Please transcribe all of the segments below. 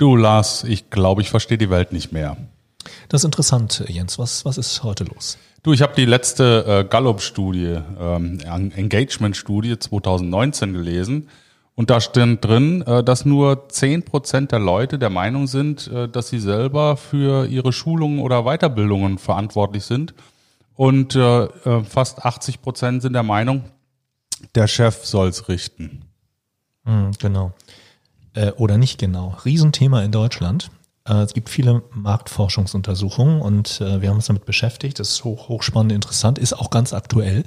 Du Lars, ich glaube, ich verstehe die Welt nicht mehr. Das ist interessant, Jens. Was, was ist heute los? Du, ich habe die letzte äh, Gallup-Studie, ähm, Engagement-Studie 2019 gelesen. Und da stand drin, äh, dass nur zehn Prozent der Leute der Meinung sind, äh, dass sie selber für ihre Schulungen oder Weiterbildungen verantwortlich sind. Und äh, äh fast 80 Prozent sind der Meinung, der Chef soll's richten. Mhm, genau. Äh, oder nicht genau. Riesenthema in Deutschland. Äh, es gibt viele Marktforschungsuntersuchungen und äh, wir haben uns damit beschäftigt. Das ist hoch, hochspannend, interessant, ist auch ganz aktuell.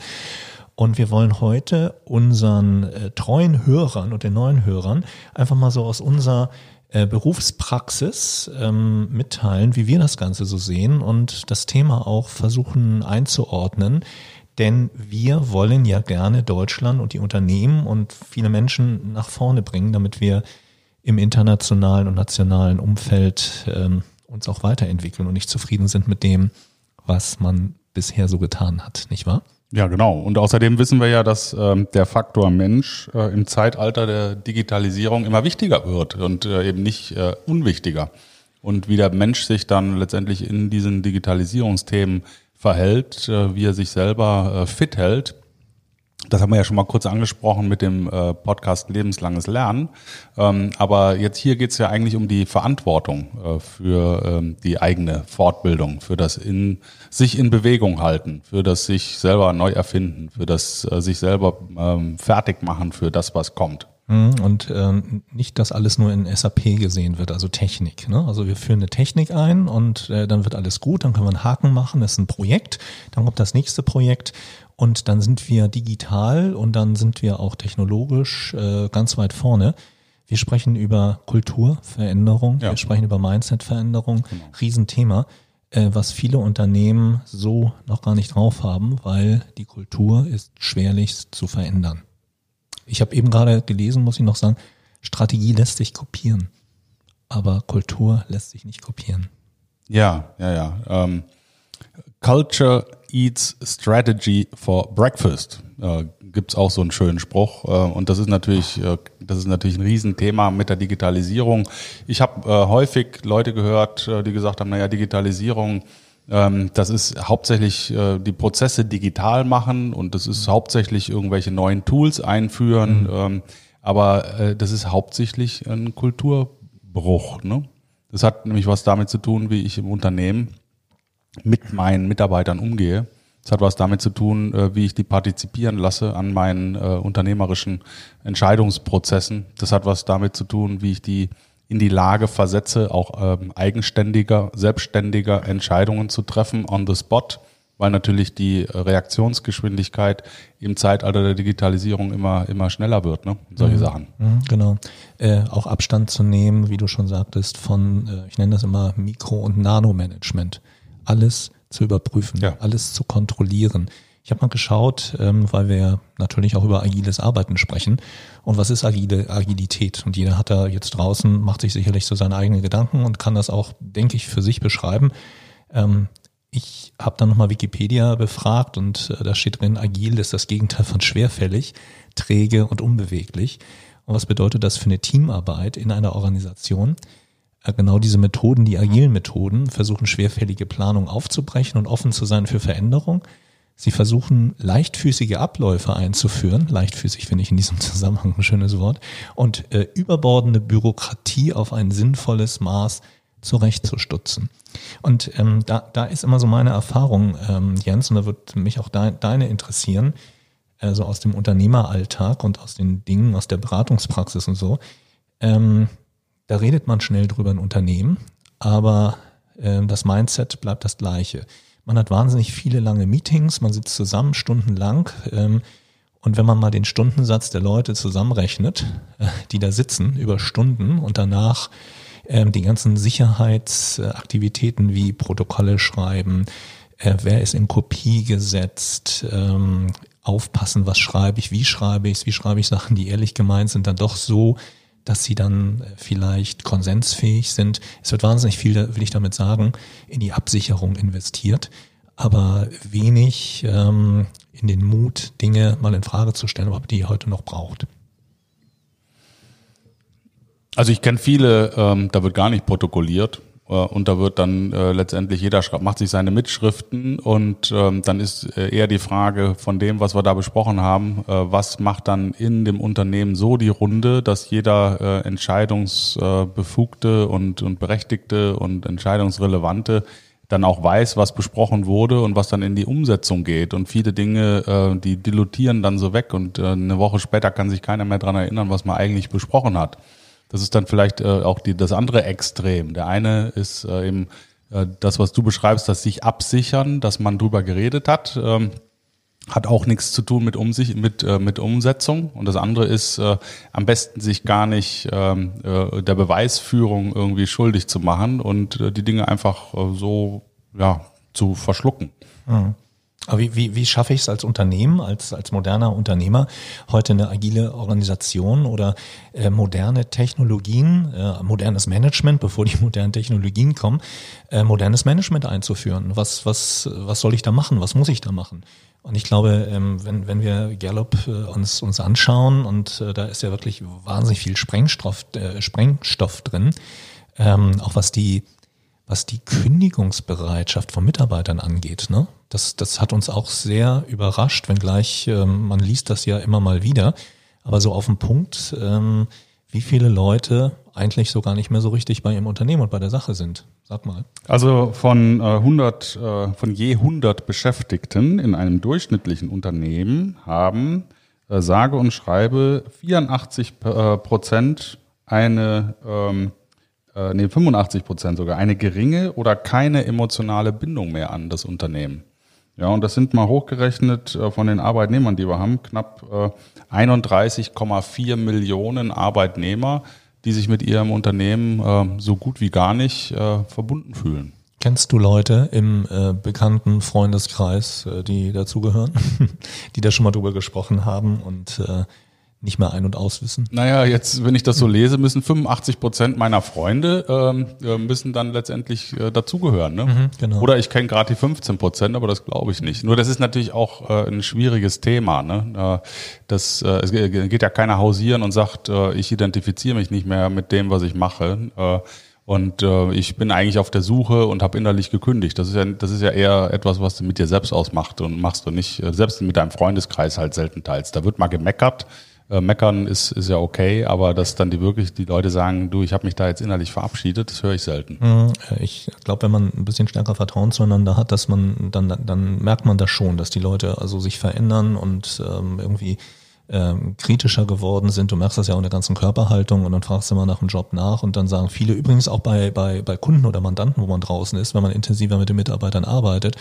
Und wir wollen heute unseren äh, treuen Hörern und den neuen Hörern einfach mal so aus unserer äh, Berufspraxis ähm, mitteilen, wie wir das Ganze so sehen und das Thema auch versuchen einzuordnen. Denn wir wollen ja gerne Deutschland und die Unternehmen und viele Menschen nach vorne bringen, damit wir im internationalen und nationalen Umfeld ähm, uns auch weiterentwickeln und nicht zufrieden sind mit dem, was man bisher so getan hat, nicht wahr? Ja, genau. Und außerdem wissen wir ja, dass ähm, der Faktor Mensch äh, im Zeitalter der Digitalisierung immer wichtiger wird und äh, eben nicht äh, unwichtiger. Und wie der Mensch sich dann letztendlich in diesen Digitalisierungsthemen verhält, äh, wie er sich selber äh, fit hält, das haben wir ja schon mal kurz angesprochen mit dem äh, Podcast Lebenslanges Lernen. Ähm, aber jetzt hier geht es ja eigentlich um die Verantwortung äh, für ähm, die eigene Fortbildung, für das in, sich in Bewegung halten, für das sich selber neu erfinden, für das äh, sich selber ähm, fertig machen für das, was kommt. Mhm, und ähm, nicht, dass alles nur in SAP gesehen wird, also Technik. Ne? Also wir führen eine Technik ein und äh, dann wird alles gut, dann können wir einen Haken machen, das ist ein Projekt, dann kommt das nächste Projekt und dann sind wir digital und dann sind wir auch technologisch äh, ganz weit vorne. Wir sprechen über Kulturveränderung, ja. wir sprechen über Mindsetveränderung, genau. Riesenthema, äh, was viele Unternehmen so noch gar nicht drauf haben, weil die Kultur ist schwerlich zu verändern. Ich habe eben gerade gelesen, muss ich noch sagen, Strategie lässt sich kopieren, aber Kultur lässt sich nicht kopieren. Ja, ja, ja. Ähm, Culture eats strategy for breakfast. Äh, Gibt auch so einen schönen Spruch. Äh, und das ist natürlich, äh, das ist natürlich ein Riesenthema mit der Digitalisierung. Ich habe äh, häufig Leute gehört, äh, die gesagt haben, naja, Digitalisierung, das ist hauptsächlich äh, die Prozesse digital machen und das ist hauptsächlich irgendwelche neuen Tools einführen. Mhm. Ähm, aber äh, das ist hauptsächlich ein Kulturbruch. Ne? Das hat nämlich was damit zu tun, wie ich im Unternehmen mit meinen Mitarbeitern umgehe. Das hat was damit zu tun, äh, wie ich die partizipieren lasse an meinen äh, unternehmerischen Entscheidungsprozessen. Das hat was damit zu tun, wie ich die in die Lage versetze, auch ähm, eigenständiger, selbstständiger Entscheidungen zu treffen on the spot, weil natürlich die Reaktionsgeschwindigkeit im Zeitalter der Digitalisierung immer, immer schneller wird, ne? Solche mhm. Sachen. Mhm, genau. Äh, auch Abstand zu nehmen, wie du schon sagtest, von, äh, ich nenne das immer Mikro- und Nanomanagement alles zu überprüfen, ja. alles zu kontrollieren. Ich habe mal geschaut, ähm, weil wir natürlich auch über agiles Arbeiten sprechen. Und was ist agile Agilität? Und jeder hat da jetzt draußen, macht sich sicherlich so seine eigenen Gedanken und kann das auch, denke ich, für sich beschreiben. Ähm, ich habe dann nochmal Wikipedia befragt und äh, da steht drin, agil ist das Gegenteil von schwerfällig, träge und unbeweglich. Und was bedeutet das für eine Teamarbeit in einer Organisation? Äh, genau diese Methoden, die agilen Methoden, versuchen schwerfällige Planung aufzubrechen und offen zu sein für Veränderung. Sie versuchen leichtfüßige Abläufe einzuführen. Leichtfüßig finde ich in diesem Zusammenhang ein schönes Wort. Und äh, überbordende Bürokratie auf ein sinnvolles Maß zurechtzustutzen. Und ähm, da, da ist immer so meine Erfahrung, ähm, Jens, und da wird mich auch de deine interessieren, also aus dem Unternehmeralltag und aus den Dingen, aus der Beratungspraxis und so. Ähm, da redet man schnell drüber in Unternehmen, aber äh, das Mindset bleibt das gleiche. Man hat wahnsinnig viele lange Meetings, man sitzt zusammen stundenlang ähm, und wenn man mal den Stundensatz der Leute zusammenrechnet, äh, die da sitzen über Stunden und danach ähm, die ganzen Sicherheitsaktivitäten wie Protokolle schreiben, äh, wer ist in Kopie gesetzt, ähm, aufpassen, was schreibe ich, wie schreibe ich es, wie schreibe ich Sachen, die ehrlich gemeint sind, dann doch so dass sie dann äh, vielleicht konsensfähig sind. Es wird wahnsinnig viel, will ich damit sagen, in die Absicherung investiert, aber wenig ähm, in den Mut, Dinge mal in Frage zu stellen, ob die heute noch braucht. Also ich kenne viele, ähm, da wird gar nicht protokolliert. Äh, und da wird dann äh, letztendlich jeder schreibt, macht sich seine Mitschriften und ähm, dann ist äh, eher die Frage von dem, was wir da besprochen haben, äh, was macht dann in dem Unternehmen so die Runde, dass jeder äh, entscheidungsbefugte und, und berechtigte und entscheidungsrelevante dann auch weiß, was besprochen wurde und was dann in die Umsetzung geht. Und viele Dinge, äh, die dilutieren dann so weg und äh, eine Woche später kann sich keiner mehr dran erinnern, was man eigentlich besprochen hat. Das ist dann vielleicht äh, auch die, das andere Extrem. Der eine ist äh, eben äh, das, was du beschreibst, das sich absichern, dass man drüber geredet hat. Ähm, hat auch nichts zu tun mit, Umsich mit, äh, mit Umsetzung. Und das andere ist, äh, am besten sich gar nicht ähm, äh, der Beweisführung irgendwie schuldig zu machen und äh, die Dinge einfach äh, so ja, zu verschlucken. Mhm. Aber wie, wie, wie schaffe ich es als Unternehmen, als, als moderner Unternehmer, heute eine agile Organisation oder äh, moderne Technologien, äh, modernes Management, bevor die modernen Technologien kommen, äh, modernes Management einzuführen? Was, was, was soll ich da machen? Was muss ich da machen? Und ich glaube, ähm, wenn, wenn wir Gallup äh, uns, uns anschauen, und äh, da ist ja wirklich wahnsinnig viel Sprengstoff, äh, Sprengstoff drin, ähm, auch was die was die Kündigungsbereitschaft von Mitarbeitern angeht. Ne? Das, das hat uns auch sehr überrascht, wenngleich ähm, man liest das ja immer mal wieder. Aber so auf den Punkt, ähm, wie viele Leute eigentlich so gar nicht mehr so richtig bei ihrem Unternehmen und bei der Sache sind. Sag mal. Also von äh, 100, äh, von je 100 Beschäftigten in einem durchschnittlichen Unternehmen haben äh, sage und schreibe 84 äh, Prozent eine ähm, äh, nee, 85 Prozent sogar, eine geringe oder keine emotionale Bindung mehr an das Unternehmen. Ja, und das sind mal hochgerechnet äh, von den Arbeitnehmern, die wir haben, knapp äh, 31,4 Millionen Arbeitnehmer, die sich mit ihrem Unternehmen äh, so gut wie gar nicht äh, verbunden fühlen. Kennst du Leute im äh, bekannten Freundeskreis, äh, die dazugehören, die da schon mal drüber gesprochen haben und äh, nicht mehr ein- und auswissen? Naja, jetzt, wenn ich das so lese, müssen 85 Prozent meiner Freunde ähm, äh, müssen dann letztendlich äh, dazugehören. Ne? Mhm, genau. Oder ich kenne gerade die 15 Prozent, aber das glaube ich nicht. Nur das ist natürlich auch äh, ein schwieriges Thema. Ne? Äh, das, äh, es geht ja keiner hausieren und sagt, äh, ich identifiziere mich nicht mehr mit dem, was ich mache. Äh, und äh, ich bin eigentlich auf der Suche und habe innerlich gekündigt. Das ist ja, das ist ja eher etwas, was du mit dir selbst ausmachst und machst du nicht, äh, selbst mit deinem Freundeskreis halt selten teilst. Da wird mal gemeckert äh, meckern ist, ist ja okay, aber dass dann die wirklich die Leute sagen, du, ich habe mich da jetzt innerlich verabschiedet, das höre ich selten. Mhm. Ich glaube, wenn man ein bisschen stärker Vertrauen zueinander hat, dass man dann dann merkt man das schon, dass die Leute also sich verändern und ähm, irgendwie ähm, kritischer geworden sind. Du merkst das ja auch in der ganzen Körperhaltung und dann fragst du mal nach dem Job nach und dann sagen viele übrigens auch bei, bei, bei Kunden oder Mandanten, wo man draußen ist, wenn man intensiver mit den Mitarbeitern arbeitet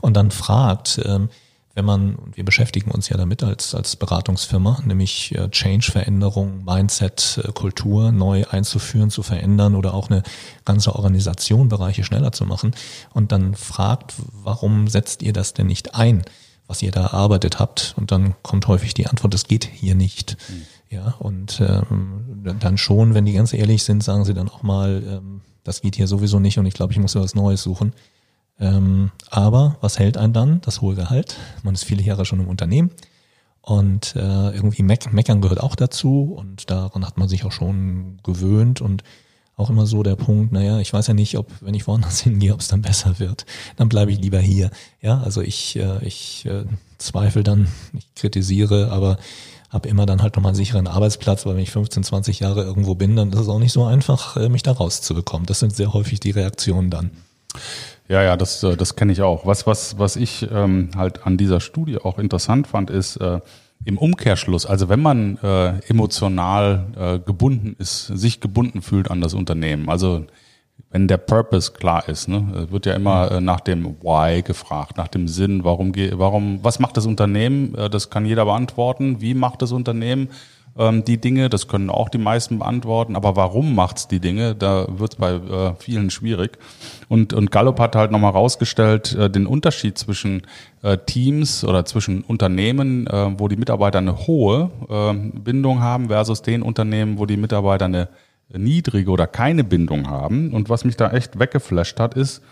und dann fragt, ähm, wenn man, und wir beschäftigen uns ja damit als, als Beratungsfirma, nämlich äh, Change, Veränderung, Mindset, äh, Kultur neu einzuführen, zu verändern oder auch eine ganze Organisation, Bereiche schneller zu machen und dann fragt, warum setzt ihr das denn nicht ein, was ihr da erarbeitet habt? Und dann kommt häufig die Antwort, das geht hier nicht. Mhm. Ja, und ähm, dann schon, wenn die ganz ehrlich sind, sagen sie dann auch mal, ähm, das geht hier sowieso nicht und ich glaube, ich muss mir was Neues suchen. Ähm, aber was hält einen dann? Das hohe Gehalt. Man ist viele Jahre schon im Unternehmen. Und äh, irgendwie meck meckern gehört auch dazu und daran hat man sich auch schon gewöhnt und auch immer so der Punkt, naja, ich weiß ja nicht, ob, wenn ich woanders hingehe, ob es dann besser wird. Dann bleibe ich lieber hier. Ja, also ich, äh, ich äh, zweifle dann, ich kritisiere, aber habe immer dann halt nochmal einen sicheren Arbeitsplatz, weil wenn ich 15, 20 Jahre irgendwo bin, dann ist es auch nicht so einfach, äh, mich da rauszubekommen. Das sind sehr häufig die Reaktionen dann. Ja, ja, das, äh, das kenne ich auch. Was, was, was ich ähm, halt an dieser Studie auch interessant fand, ist äh, im Umkehrschluss, also wenn man äh, emotional äh, gebunden ist, sich gebunden fühlt an das Unternehmen, also wenn der Purpose klar ist, ne, wird ja immer äh, nach dem Why gefragt, nach dem Sinn, warum, warum, was macht das Unternehmen? Äh, das kann jeder beantworten. Wie macht das Unternehmen? Ähm, die Dinge. Das können auch die meisten beantworten. Aber warum macht's die Dinge? Da wird's bei äh, vielen schwierig. Und, und Gallup hat halt nochmal rausgestellt, äh, den Unterschied zwischen äh, Teams oder zwischen Unternehmen, äh, wo die Mitarbeiter eine hohe äh, Bindung haben, versus den Unternehmen, wo die Mitarbeiter eine niedrige oder keine Bindung haben. Und was mich da echt weggeflasht hat, ist,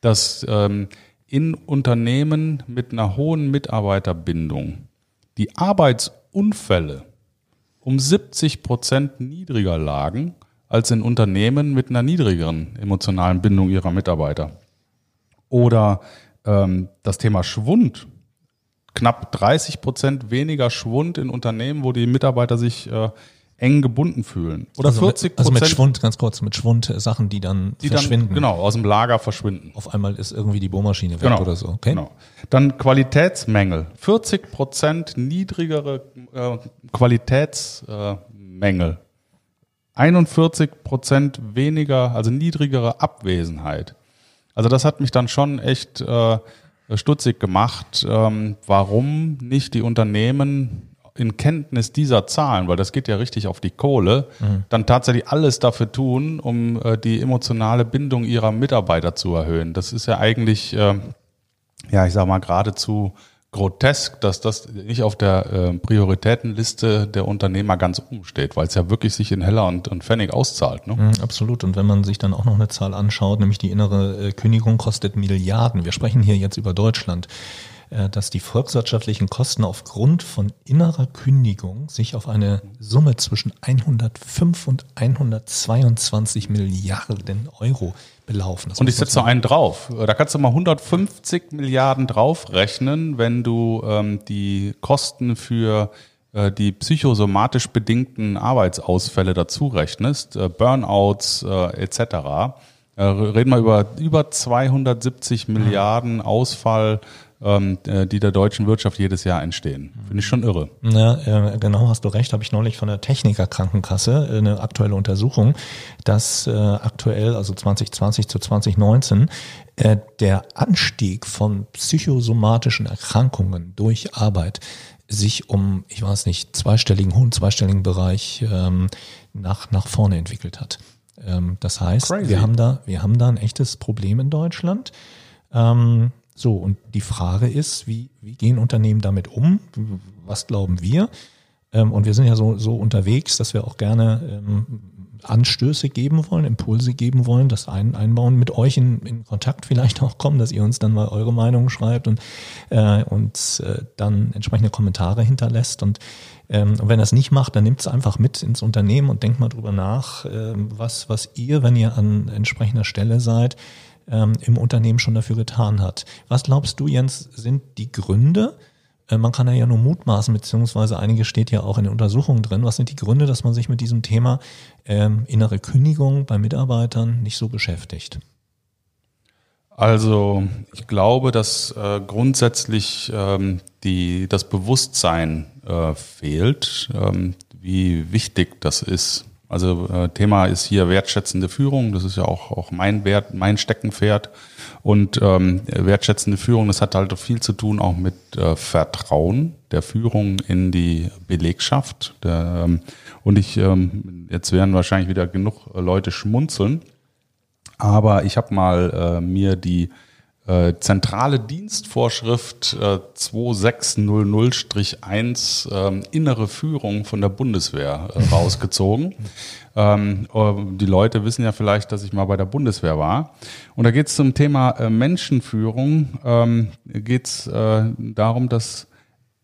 dass ähm, in Unternehmen mit einer hohen Mitarbeiterbindung die Arbeitsunfälle um 70 Prozent niedriger lagen als in Unternehmen mit einer niedrigeren emotionalen Bindung ihrer Mitarbeiter. Oder ähm, das Thema Schwund. Knapp 30 Prozent weniger Schwund in Unternehmen, wo die Mitarbeiter sich äh, eng gebunden fühlen. Oder also 40 Prozent. Also mit Schwund, ganz kurz, mit Schwund äh, Sachen, die dann die verschwinden. Dann, genau, aus dem Lager verschwinden. Auf einmal ist irgendwie die Bohrmaschine weg genau, oder so. Okay. Genau. Dann Qualitätsmängel. 40 Prozent niedrigere äh, Qualitätsmängel. Äh, 41 Prozent weniger, also niedrigere Abwesenheit. Also das hat mich dann schon echt äh, stutzig gemacht, ähm, warum nicht die Unternehmen in Kenntnis dieser Zahlen, weil das geht ja richtig auf die Kohle, mhm. dann tatsächlich alles dafür tun, um äh, die emotionale Bindung ihrer Mitarbeiter zu erhöhen. Das ist ja eigentlich, äh, ja, ich sag mal, geradezu grotesk, dass das nicht auf der äh, Prioritätenliste der Unternehmer ganz oben steht, weil es ja wirklich sich in Heller und, und Pfennig auszahlt. Ne? Mhm, absolut. Und wenn man sich dann auch noch eine Zahl anschaut, nämlich die innere äh, Kündigung kostet Milliarden. Wir sprechen hier jetzt über Deutschland. Äh, dass die volkswirtschaftlichen Kosten aufgrund von innerer Kündigung sich auf eine Summe zwischen 105 und 122 Milliarden Euro belaufen. Das und ich setze noch einen drauf. Da kannst du mal 150 Milliarden draufrechnen, wenn du ähm, die Kosten für äh, die psychosomatisch bedingten Arbeitsausfälle dazu rechnest, äh, Burnouts äh, etc. Reden wir über über 270 Milliarden Ausfall ähm, äh, die der deutschen Wirtschaft jedes Jahr entstehen. Finde ich schon irre. Ja, genau, hast du recht. Habe ich neulich von der Technikerkrankenkasse äh, eine aktuelle Untersuchung, dass äh, aktuell, also 2020 zu 2019, der Anstieg von psychosomatischen Erkrankungen durch Arbeit sich um, ich weiß nicht, zweistelligen, hohen zweistelligen Bereich ähm, nach, nach vorne entwickelt hat. Ähm, das heißt, Crazy. wir haben da, wir haben da ein echtes Problem in Deutschland. Ähm, so, und die Frage ist, wie, wie gehen Unternehmen damit um? Was glauben wir? Ähm, und wir sind ja so, so unterwegs, dass wir auch gerne ähm, Anstöße geben wollen, Impulse geben wollen, das ein, einbauen, mit euch in, in Kontakt vielleicht auch kommen, dass ihr uns dann mal eure Meinung schreibt und, äh, und äh, dann entsprechende Kommentare hinterlässt. Und ähm, wenn er es nicht macht, dann nimmt es einfach mit ins Unternehmen und denkt mal drüber nach, äh, was, was ihr, wenn ihr an entsprechender Stelle seid, ähm, im Unternehmen schon dafür getan hat. Was glaubst du, Jens, sind die Gründe? Äh, man kann ja nur mutmaßen, beziehungsweise einige steht ja auch in den Untersuchungen drin. Was sind die Gründe, dass man sich mit diesem Thema ähm, innere Kündigung bei Mitarbeitern nicht so beschäftigt? Also ich glaube, dass äh, grundsätzlich ähm, die, das Bewusstsein äh, fehlt, ähm, wie wichtig das ist, also äh, Thema ist hier wertschätzende Führung. Das ist ja auch, auch mein Wert, mein Steckenpferd. Und ähm, wertschätzende Führung, das hat halt viel zu tun auch mit äh, Vertrauen der Führung in die Belegschaft. Der, ähm, und ich, ähm, jetzt werden wahrscheinlich wieder genug Leute schmunzeln. Aber ich habe mal äh, mir die äh, zentrale Dienstvorschrift äh, 2600-1 äh, innere Führung von der Bundeswehr äh, rausgezogen. ähm, äh, die Leute wissen ja vielleicht, dass ich mal bei der Bundeswehr war. Und da geht es zum Thema äh, Menschenführung. Ähm, geht es äh, darum, dass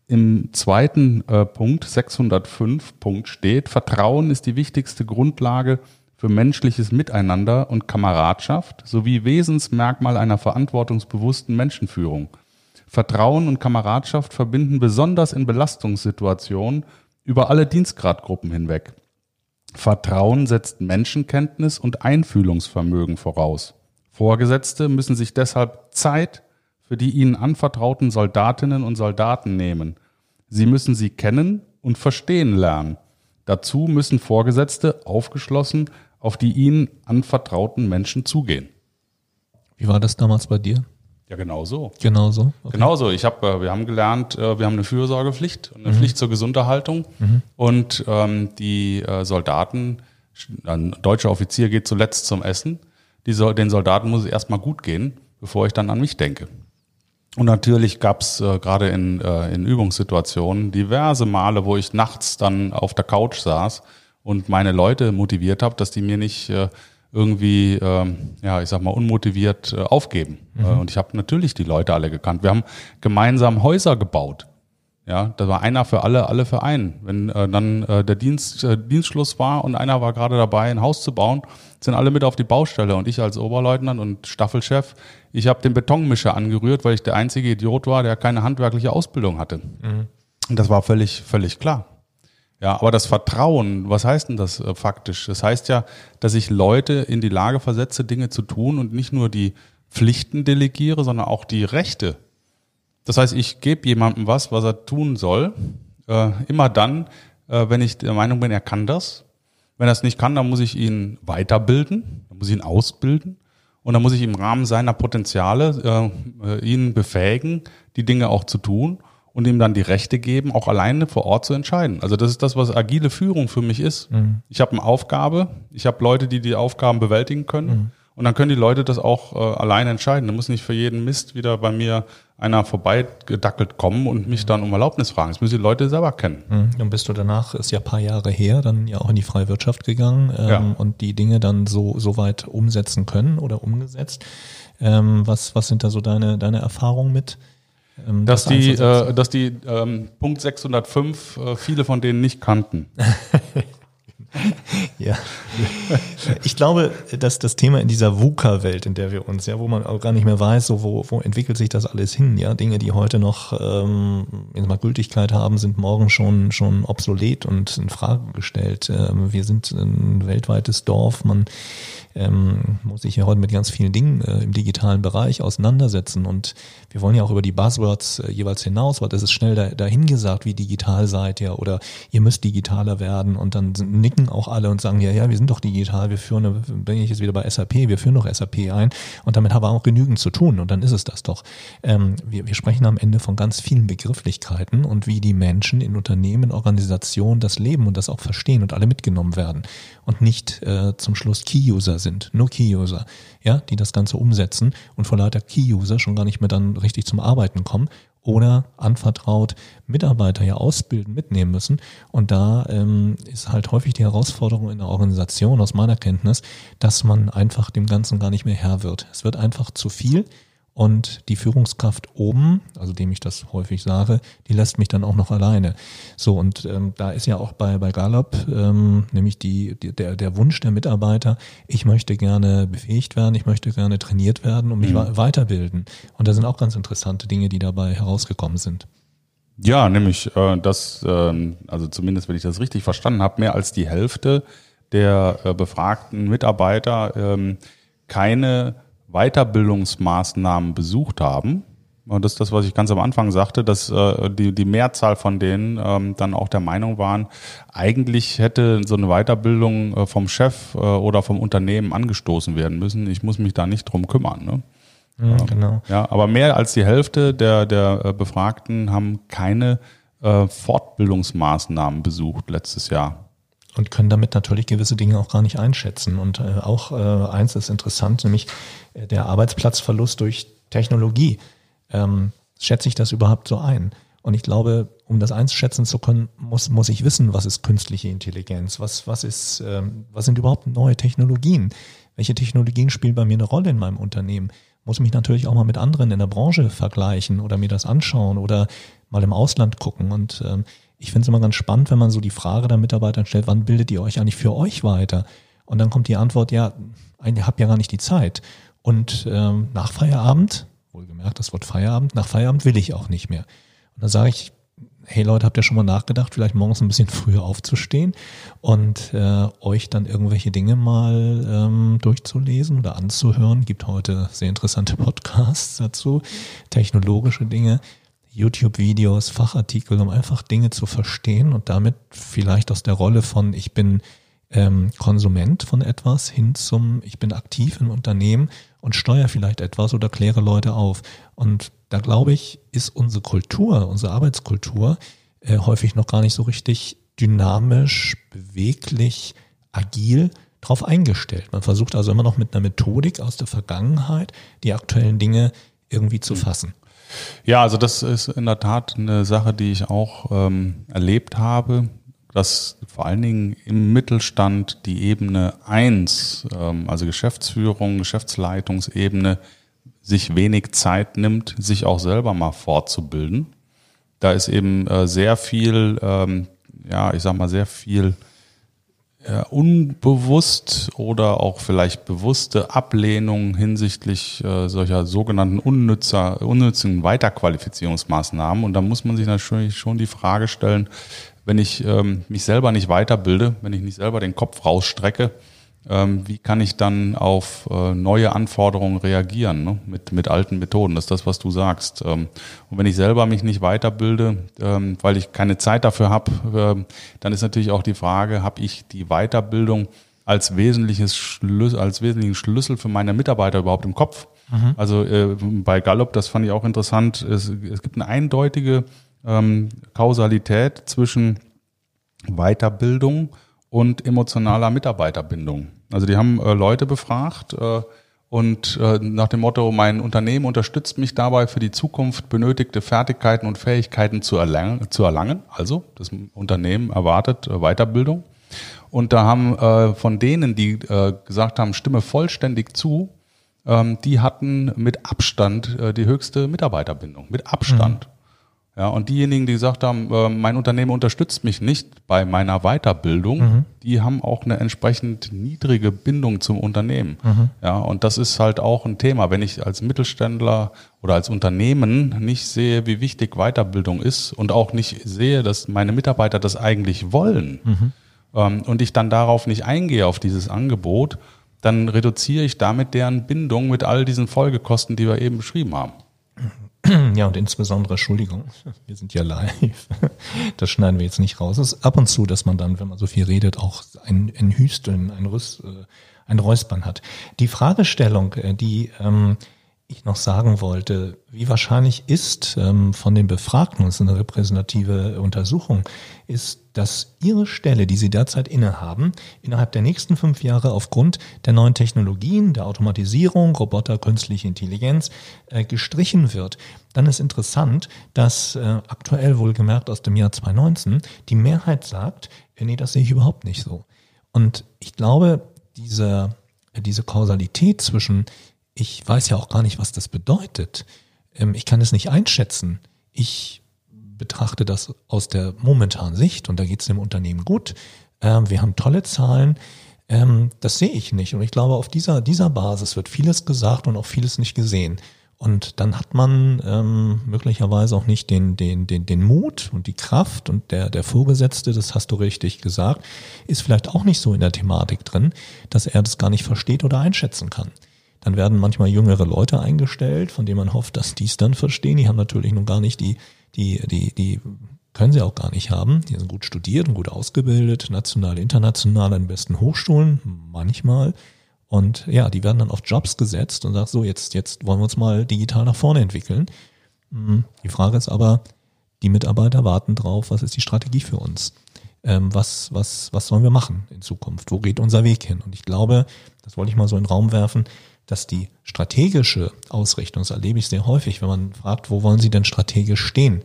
im zweiten äh, Punkt 605 Punkt steht, Vertrauen ist die wichtigste Grundlage für menschliches Miteinander und Kameradschaft sowie Wesensmerkmal einer verantwortungsbewussten Menschenführung. Vertrauen und Kameradschaft verbinden besonders in Belastungssituationen über alle Dienstgradgruppen hinweg. Vertrauen setzt Menschenkenntnis und Einfühlungsvermögen voraus. Vorgesetzte müssen sich deshalb Zeit für die ihnen anvertrauten Soldatinnen und Soldaten nehmen. Sie müssen sie kennen und verstehen lernen. Dazu müssen Vorgesetzte aufgeschlossen auf die ihnen anvertrauten Menschen zugehen. Wie war das damals bei dir? Ja, genau so. Genau so. Okay. Genau so. Ich hab, äh, wir haben gelernt, äh, wir haben eine Fürsorgepflicht und eine mhm. Pflicht zur Gesunderhaltung. Mhm. Und ähm, die äh, Soldaten, ein deutscher Offizier geht zuletzt zum Essen. Die, den Soldaten muss es erstmal gut gehen, bevor ich dann an mich denke. Und natürlich gab's äh, gerade in, äh, in Übungssituationen diverse Male, wo ich nachts dann auf der Couch saß und meine Leute motiviert habe, dass die mir nicht äh, irgendwie, ähm, ja, ich sag mal, unmotiviert äh, aufgeben. Mhm. Äh, und ich habe natürlich die Leute alle gekannt. Wir haben gemeinsam Häuser gebaut. Ja, da war einer für alle, alle für einen. Wenn äh, dann äh, der Dienst, äh, Dienstschluss war und einer war gerade dabei, ein Haus zu bauen, sind alle mit auf die Baustelle. Und ich als Oberleutnant und Staffelchef, ich habe den Betonmischer angerührt, weil ich der einzige Idiot war, der keine handwerkliche Ausbildung hatte. Mhm. Und das war völlig, völlig klar. Ja, aber das Vertrauen, was heißt denn das äh, faktisch? Das heißt ja, dass ich Leute in die Lage versetze, Dinge zu tun und nicht nur die Pflichten delegiere, sondern auch die Rechte das heißt, ich gebe jemandem was, was er tun soll, äh, immer dann, äh, wenn ich der Meinung bin, er kann das. Wenn er es nicht kann, dann muss ich ihn weiterbilden, dann muss ich ihn ausbilden und dann muss ich im Rahmen seiner Potenziale äh, äh, ihn befähigen, die Dinge auch zu tun und ihm dann die Rechte geben, auch alleine vor Ort zu entscheiden. Also das ist das, was agile Führung für mich ist. Mhm. Ich habe eine Aufgabe, ich habe Leute, die die Aufgaben bewältigen können. Mhm. Und dann können die Leute das auch äh, alleine entscheiden. Da muss nicht für jeden Mist wieder bei mir einer vorbeigedackelt kommen und mich dann um Erlaubnis fragen. Das müssen die Leute selber kennen. Mhm. Dann bist du danach, ist ja paar Jahre her, dann ja auch in die freie Wirtschaft gegangen ähm, ja. und die Dinge dann so, so weit umsetzen können oder umgesetzt. Ähm, was, was sind da so deine, deine Erfahrungen mit? Ähm, dass, das die, äh, dass die ähm, Punkt 605 äh, viele von denen nicht kannten. ja. Ich glaube, dass das Thema in dieser VUCA-Welt, in der wir uns, ja, wo man auch gar nicht mehr weiß, so wo, wo entwickelt sich das alles hin, ja, Dinge, die heute noch ähm, mal Gültigkeit haben, sind morgen schon schon obsolet und in Frage gestellt. Ähm, wir sind ein weltweites Dorf, man ähm, muss sich ja heute mit ganz vielen Dingen äh, im digitalen Bereich auseinandersetzen. Und wir wollen ja auch über die Buzzwords äh, jeweils hinaus, weil das ist schnell da, dahingesagt, wie digital seid ihr oder ihr müsst digitaler werden. Und dann nicken auch alle und sagen, ja, ja, wir sind doch digital, wir führen, bin ich jetzt wieder bei SAP, wir führen doch SAP ein. Und damit haben wir auch genügend zu tun. Und dann ist es das doch. Ähm, wir, wir sprechen am Ende von ganz vielen Begrifflichkeiten und wie die Menschen in Unternehmen, Organisationen das leben und das auch verstehen und alle mitgenommen werden und nicht äh, zum Schluss Key-User sind, nur Key-User, ja, die das Ganze umsetzen und vor lauter Key-User schon gar nicht mehr dann richtig zum Arbeiten kommen oder anvertraut Mitarbeiter ja ausbilden, mitnehmen müssen. Und da ähm, ist halt häufig die Herausforderung in der Organisation aus meiner Kenntnis, dass man einfach dem Ganzen gar nicht mehr Herr wird. Es wird einfach zu viel und die Führungskraft oben, also dem ich das häufig sage, die lässt mich dann auch noch alleine. So, und ähm, da ist ja auch bei, bei Gallup ähm, nämlich die, die, der, der Wunsch der Mitarbeiter, ich möchte gerne befähigt werden, ich möchte gerne trainiert werden und mich mhm. weiterbilden. Und da sind auch ganz interessante Dinge, die dabei herausgekommen sind. Ja, nämlich äh, das, äh, also zumindest wenn ich das richtig verstanden habe, mehr als die Hälfte der äh, befragten Mitarbeiter ähm, keine Weiterbildungsmaßnahmen besucht haben. Und das ist das, was ich ganz am Anfang sagte, dass äh, die, die Mehrzahl von denen ähm, dann auch der Meinung waren, eigentlich hätte so eine Weiterbildung äh, vom Chef äh, oder vom Unternehmen angestoßen werden müssen. Ich muss mich da nicht drum kümmern. Ne? Ja, genau. Ja, aber mehr als die Hälfte der, der äh, Befragten haben keine äh, Fortbildungsmaßnahmen besucht letztes Jahr und können damit natürlich gewisse Dinge auch gar nicht einschätzen. Und äh, auch äh, eins ist interessant, nämlich äh, der Arbeitsplatzverlust durch Technologie. Ähm, schätze ich das überhaupt so ein? Und ich glaube, um das einschätzen zu können, muss, muss ich wissen, was ist künstliche Intelligenz, was, was, ist, ähm, was sind überhaupt neue Technologien, welche Technologien spielen bei mir eine Rolle in meinem Unternehmen. Muss mich natürlich auch mal mit anderen in der Branche vergleichen oder mir das anschauen oder mal im Ausland gucken. Und ähm, ich finde es immer ganz spannend, wenn man so die Frage der Mitarbeitern stellt, wann bildet ihr euch eigentlich für euch weiter? Und dann kommt die Antwort, ja, ihr habt ja gar nicht die Zeit. Und ähm, nach Feierabend, wohlgemerkt das Wort Feierabend, nach Feierabend will ich auch nicht mehr. Und dann sage ich, hey Leute, habt ihr schon mal nachgedacht, vielleicht morgens ein bisschen früher aufzustehen und äh, euch dann irgendwelche Dinge mal ähm, durchzulesen oder anzuhören? Gibt heute sehr interessante Podcasts dazu, technologische Dinge. YouTube-Videos, Fachartikel, um einfach Dinge zu verstehen und damit vielleicht aus der Rolle von ich bin ähm, Konsument von etwas hin zum ich bin aktiv im Unternehmen und steuere vielleicht etwas oder kläre Leute auf. Und da glaube ich, ist unsere Kultur, unsere Arbeitskultur äh, häufig noch gar nicht so richtig dynamisch, beweglich, agil drauf eingestellt. Man versucht also immer noch mit einer Methodik aus der Vergangenheit die aktuellen Dinge irgendwie zu hm. fassen. Ja, also das ist in der Tat eine Sache, die ich auch ähm, erlebt habe, dass vor allen Dingen im Mittelstand die Ebene eins, ähm, also Geschäftsführung, Geschäftsleitungsebene, sich wenig Zeit nimmt, sich auch selber mal fortzubilden. da ist eben äh, sehr viel, ähm, ja, ich sag mal, sehr viel äh, unbewusst oder auch vielleicht bewusste Ablehnung hinsichtlich äh, solcher sogenannten unnützer, unnützigen Weiterqualifizierungsmaßnahmen. Und da muss man sich natürlich schon die Frage stellen, wenn ich ähm, mich selber nicht weiterbilde, wenn ich nicht selber den Kopf rausstrecke, ähm, wie kann ich dann auf äh, neue Anforderungen reagieren ne? mit, mit alten Methoden? Das ist das, was du sagst. Ähm, und wenn ich selber mich nicht weiterbilde, ähm, weil ich keine Zeit dafür habe, ähm, dann ist natürlich auch die Frage, habe ich die Weiterbildung als wesentliches Schlüssel, als wesentlichen Schlüssel für meine Mitarbeiter überhaupt im Kopf? Mhm. Also äh, bei Gallup, das fand ich auch interessant, es, es gibt eine eindeutige ähm, Kausalität zwischen Weiterbildung und emotionaler Mitarbeiterbindung. Also die haben äh, Leute befragt äh, und äh, nach dem Motto, mein Unternehmen unterstützt mich dabei, für die Zukunft benötigte Fertigkeiten und Fähigkeiten zu erlangen. Zu erlangen. Also das Unternehmen erwartet äh, Weiterbildung. Und da haben äh, von denen, die äh, gesagt haben, stimme vollständig zu, ähm, die hatten mit Abstand die höchste Mitarbeiterbindung. Mit Abstand. Mhm. Ja, und diejenigen, die gesagt haben, äh, mein Unternehmen unterstützt mich nicht bei meiner Weiterbildung, mhm. die haben auch eine entsprechend niedrige Bindung zum Unternehmen. Mhm. Ja, und das ist halt auch ein Thema. Wenn ich als Mittelständler oder als Unternehmen nicht sehe, wie wichtig Weiterbildung ist und auch nicht sehe, dass meine Mitarbeiter das eigentlich wollen mhm. ähm, und ich dann darauf nicht eingehe, auf dieses Angebot, dann reduziere ich damit deren Bindung mit all diesen Folgekosten, die wir eben beschrieben haben. Ja, und insbesondere, Entschuldigung, wir sind ja live. Das schneiden wir jetzt nicht raus. Es ist ab und zu, dass man dann, wenn man so viel redet, auch ein, ein Hüsteln, ein, Rüst, äh, ein Räuspern hat. Die Fragestellung, äh, die ähm, ich noch sagen wollte, wie wahrscheinlich ist ähm, von den Befragten, das ist eine repräsentative Untersuchung, ist, dass ihre Stelle, die sie derzeit innehaben, innerhalb der nächsten fünf Jahre aufgrund der neuen Technologien, der Automatisierung, Roboter, künstliche Intelligenz äh, gestrichen wird. Dann ist interessant, dass äh, aktuell wohlgemerkt aus dem Jahr 2019 die Mehrheit sagt, äh, nee, das sehe ich überhaupt nicht so. Und ich glaube, diese, diese Kausalität zwischen ich weiß ja auch gar nicht, was das bedeutet. Ähm, ich kann es nicht einschätzen. Ich betrachte das aus der momentanen Sicht und da geht es dem Unternehmen gut. Ähm, wir haben tolle Zahlen. Ähm, das sehe ich nicht. Und ich glaube, auf dieser, dieser Basis wird vieles gesagt und auch vieles nicht gesehen. Und dann hat man ähm, möglicherweise auch nicht den, den, den, den Mut und die Kraft und der, der Vorgesetzte, das hast du richtig gesagt, ist vielleicht auch nicht so in der Thematik drin, dass er das gar nicht versteht oder einschätzen kann. Dann werden manchmal jüngere Leute eingestellt, von denen man hofft, dass die es dann verstehen. Die haben natürlich noch gar nicht die, die, die, die können sie auch gar nicht haben. Die sind gut studiert und gut ausgebildet, national, international an besten Hochschulen, manchmal. Und ja, die werden dann auf Jobs gesetzt und sagt so, jetzt, jetzt wollen wir uns mal digital nach vorne entwickeln. Hm, die Frage ist aber, die Mitarbeiter warten drauf, was ist die Strategie für uns? Ähm, was, was, was sollen wir machen in Zukunft? Wo geht unser Weg hin? Und ich glaube, das wollte ich mal so in den Raum werfen, dass die strategische Ausrichtung, das erlebe ich sehr häufig, wenn man fragt, wo wollen Sie denn strategisch stehen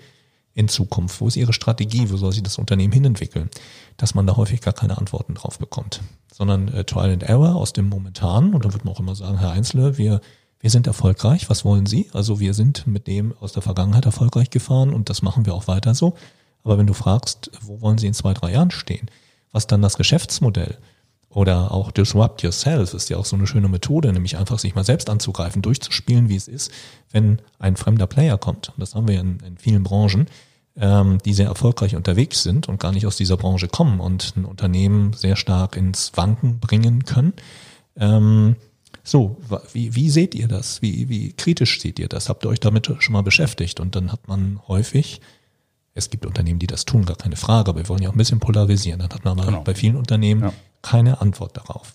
in Zukunft? Wo ist Ihre Strategie? Wo soll sich das Unternehmen hinentwickeln? Dass man da häufig gar keine Antworten drauf bekommt, sondern äh, Trial and Error aus dem Momentanen. Und dann wird man auch immer sagen, Herr Einzelne, wir, wir sind erfolgreich. Was wollen Sie? Also wir sind mit dem aus der Vergangenheit erfolgreich gefahren und das machen wir auch weiter so. Aber wenn du fragst, wo wollen Sie in zwei, drei Jahren stehen? Was dann das Geschäftsmodell? Oder auch Disrupt Yourself ist ja auch so eine schöne Methode, nämlich einfach sich mal selbst anzugreifen, durchzuspielen, wie es ist, wenn ein fremder Player kommt. Und das haben wir in, in vielen Branchen, ähm, die sehr erfolgreich unterwegs sind und gar nicht aus dieser Branche kommen und ein Unternehmen sehr stark ins Wanken bringen können. Ähm, so, wie, wie seht ihr das? Wie, wie kritisch seht ihr das? Habt ihr euch damit schon mal beschäftigt? Und dann hat man häufig es gibt Unternehmen, die das tun, gar keine Frage, aber wir wollen ja auch ein bisschen polarisieren. Dann hat man genau. bei vielen Unternehmen ja keine Antwort darauf.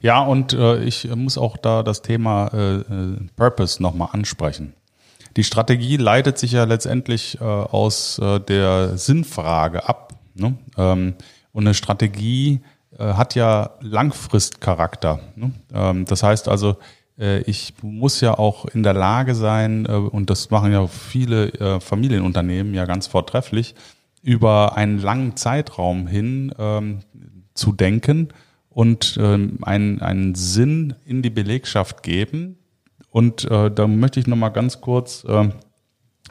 Ja, und äh, ich muss auch da das Thema äh, äh Purpose nochmal ansprechen. Die Strategie leitet sich ja letztendlich äh, aus äh, der Sinnfrage ab. Ne? Ähm, und eine Strategie äh, hat ja Langfristcharakter. Ne? Ähm, das heißt also, äh, ich muss ja auch in der Lage sein, und das machen ja viele Familienunternehmen ja ganz vortrefflich, über einen langen Zeitraum hin ähm, zu denken und ähm, einen, einen Sinn in die Belegschaft geben. Und äh, da möchte ich nochmal ganz kurz äh,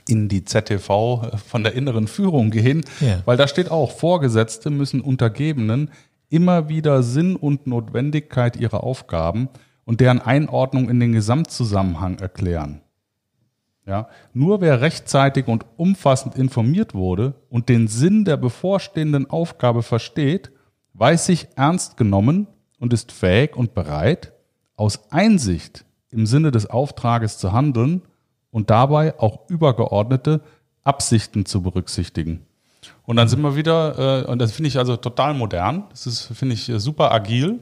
in die ZTV von der inneren Führung gehen, yeah. weil da steht auch, Vorgesetzte müssen Untergebenen immer wieder Sinn und Notwendigkeit ihrer Aufgaben und deren Einordnung in den Gesamtzusammenhang erklären. Ja, nur wer rechtzeitig und umfassend informiert wurde und den Sinn der bevorstehenden Aufgabe versteht, weiß sich ernst genommen und ist fähig und bereit, aus Einsicht im Sinne des Auftrages zu handeln und dabei auch übergeordnete Absichten zu berücksichtigen. Und dann sind wir wieder, äh, und das finde ich also total modern, das ist, finde ich, super agil.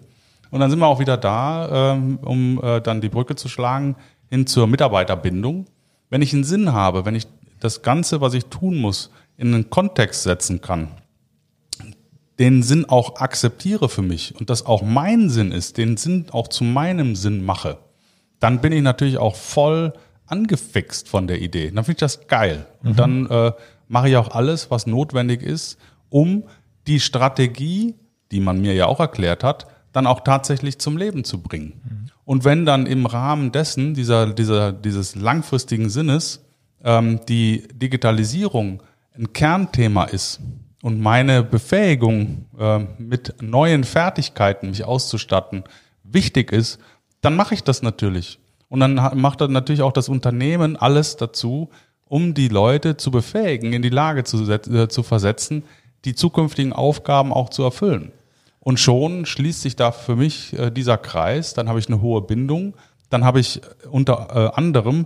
Und dann sind wir auch wieder da, ähm, um äh, dann die Brücke zu schlagen hin zur Mitarbeiterbindung. Wenn ich einen Sinn habe, wenn ich das Ganze, was ich tun muss, in einen Kontext setzen kann, den Sinn auch akzeptiere für mich und das auch mein Sinn ist, den Sinn auch zu meinem Sinn mache, dann bin ich natürlich auch voll angefixt von der Idee. Dann finde ich das geil. Und mhm. dann äh, mache ich auch alles, was notwendig ist, um die Strategie, die man mir ja auch erklärt hat, dann auch tatsächlich zum Leben zu bringen. Mhm. Und wenn dann im Rahmen dessen, dieser, dieser, dieses langfristigen Sinnes, ähm, die Digitalisierung ein Kernthema ist, und meine Befähigung, äh, mit neuen Fertigkeiten mich auszustatten, wichtig ist, dann mache ich das natürlich. Und dann macht dann natürlich auch das Unternehmen alles dazu, um die Leute zu befähigen, in die Lage zu, äh, zu versetzen, die zukünftigen Aufgaben auch zu erfüllen. Und schon schließt sich da für mich äh, dieser Kreis, dann habe ich eine hohe Bindung, dann habe ich unter äh, anderem,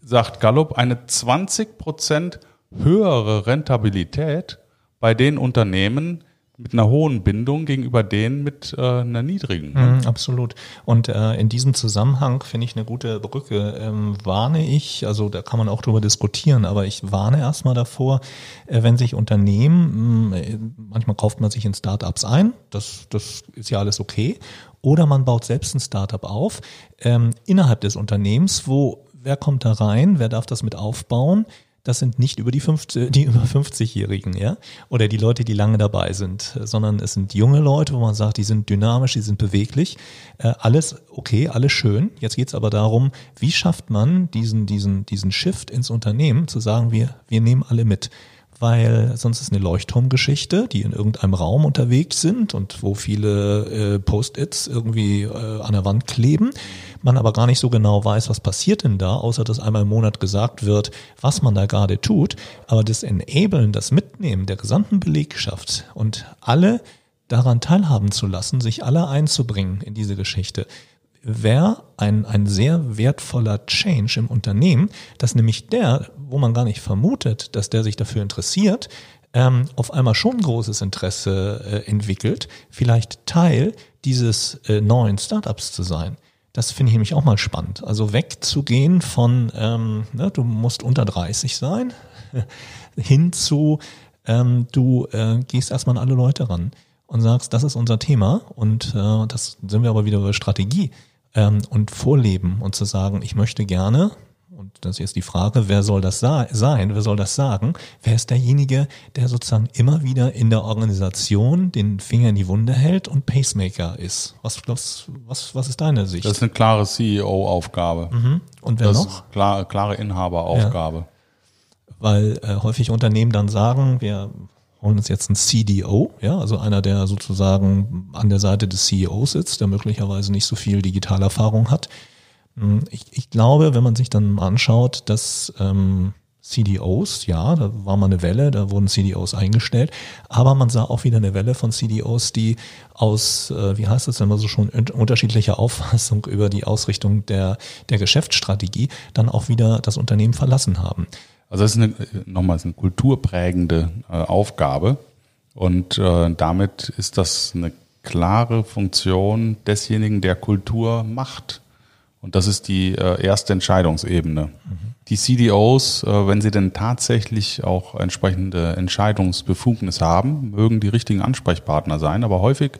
sagt Gallup, eine 20 Prozent höhere Rentabilität bei den Unternehmen mit einer hohen Bindung gegenüber denen mit äh, einer niedrigen. Mm, absolut. Und äh, in diesem Zusammenhang finde ich eine gute Brücke. Ähm, warne ich, also da kann man auch drüber diskutieren, aber ich warne erstmal davor, äh, wenn sich Unternehmen, mh, mm, manchmal kauft man sich in Startups ein, das, das ist ja alles okay, oder man baut selbst ein Startup auf ähm, innerhalb des Unternehmens, wo wer kommt da rein, wer darf das mit aufbauen? Das sind nicht über die, 50, die über 50-Jährigen, ja, oder die Leute, die lange dabei sind, sondern es sind junge Leute, wo man sagt, die sind dynamisch, die sind beweglich. Äh, alles okay, alles schön. Jetzt geht es aber darum, wie schafft man diesen, diesen, diesen Shift ins Unternehmen, zu sagen, wir, wir nehmen alle mit weil sonst ist eine Leuchtturmgeschichte, die in irgendeinem Raum unterwegs sind und wo viele äh, Post-its irgendwie äh, an der Wand kleben, man aber gar nicht so genau weiß, was passiert denn da, außer dass einmal im Monat gesagt wird, was man da gerade tut. Aber das Enablen, das Mitnehmen der gesamten Belegschaft und alle daran teilhaben zu lassen, sich alle einzubringen in diese Geschichte, wäre ein, ein sehr wertvoller Change im Unternehmen, dass nämlich der, wo man gar nicht vermutet, dass der sich dafür interessiert, ähm, auf einmal schon großes Interesse äh, entwickelt, vielleicht Teil dieses äh, neuen Startups zu sein. Das finde ich nämlich auch mal spannend. Also wegzugehen von, ähm, ne, du musst unter 30 sein, hin zu, ähm, du äh, gehst erstmal an alle Leute ran und sagst, das ist unser Thema und äh, das sind wir aber wieder über Strategie ähm, und vorleben und zu sagen, ich möchte gerne, und das ist jetzt die Frage, wer soll das sein, wer soll das sagen, wer ist derjenige, der sozusagen immer wieder in der Organisation den Finger in die Wunde hält und Pacemaker ist? Was, was, was, was ist deine Sicht? Das ist eine klare CEO-Aufgabe. Mhm. Und wer das noch? Ist klar, klare Inhaberaufgabe. Ja. Weil äh, häufig Unternehmen dann sagen, wir holen uns jetzt einen CDO, ja, also einer, der sozusagen an der Seite des CEOs sitzt, der möglicherweise nicht so viel Digitalerfahrung hat. Hm, ich, ich glaube, wenn man sich dann anschaut, dass ähm, CDOs, ja, da war mal eine Welle, da wurden CDOs eingestellt, aber man sah auch wieder eine Welle von CDOs, die aus, äh, wie heißt das, wenn man so schon unterschiedlicher Auffassung über die Ausrichtung der, der Geschäftsstrategie dann auch wieder das Unternehmen verlassen haben. Also das ist eine, nochmals eine kulturprägende äh, Aufgabe und äh, damit ist das eine klare Funktion desjenigen, der Kultur macht. Und das ist die äh, erste Entscheidungsebene. Mhm. Die CDOs, äh, wenn sie denn tatsächlich auch entsprechende Entscheidungsbefugnis haben, mögen die richtigen Ansprechpartner sein, aber häufig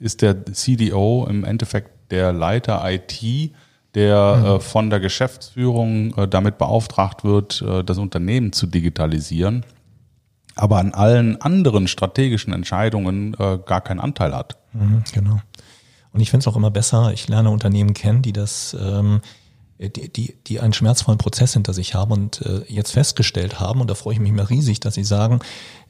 ist der CDO im Endeffekt der Leiter IT, der mhm. äh, von der Geschäftsführung äh, damit beauftragt wird, äh, das Unternehmen zu digitalisieren, aber an allen anderen strategischen Entscheidungen äh, gar keinen Anteil hat. Mhm, genau. Und ich finde es auch immer besser, ich lerne Unternehmen kennen, die das ähm, äh, die, die, die einen schmerzvollen Prozess hinter sich haben und äh, jetzt festgestellt haben, und da freue ich mich mal riesig, dass sie sagen,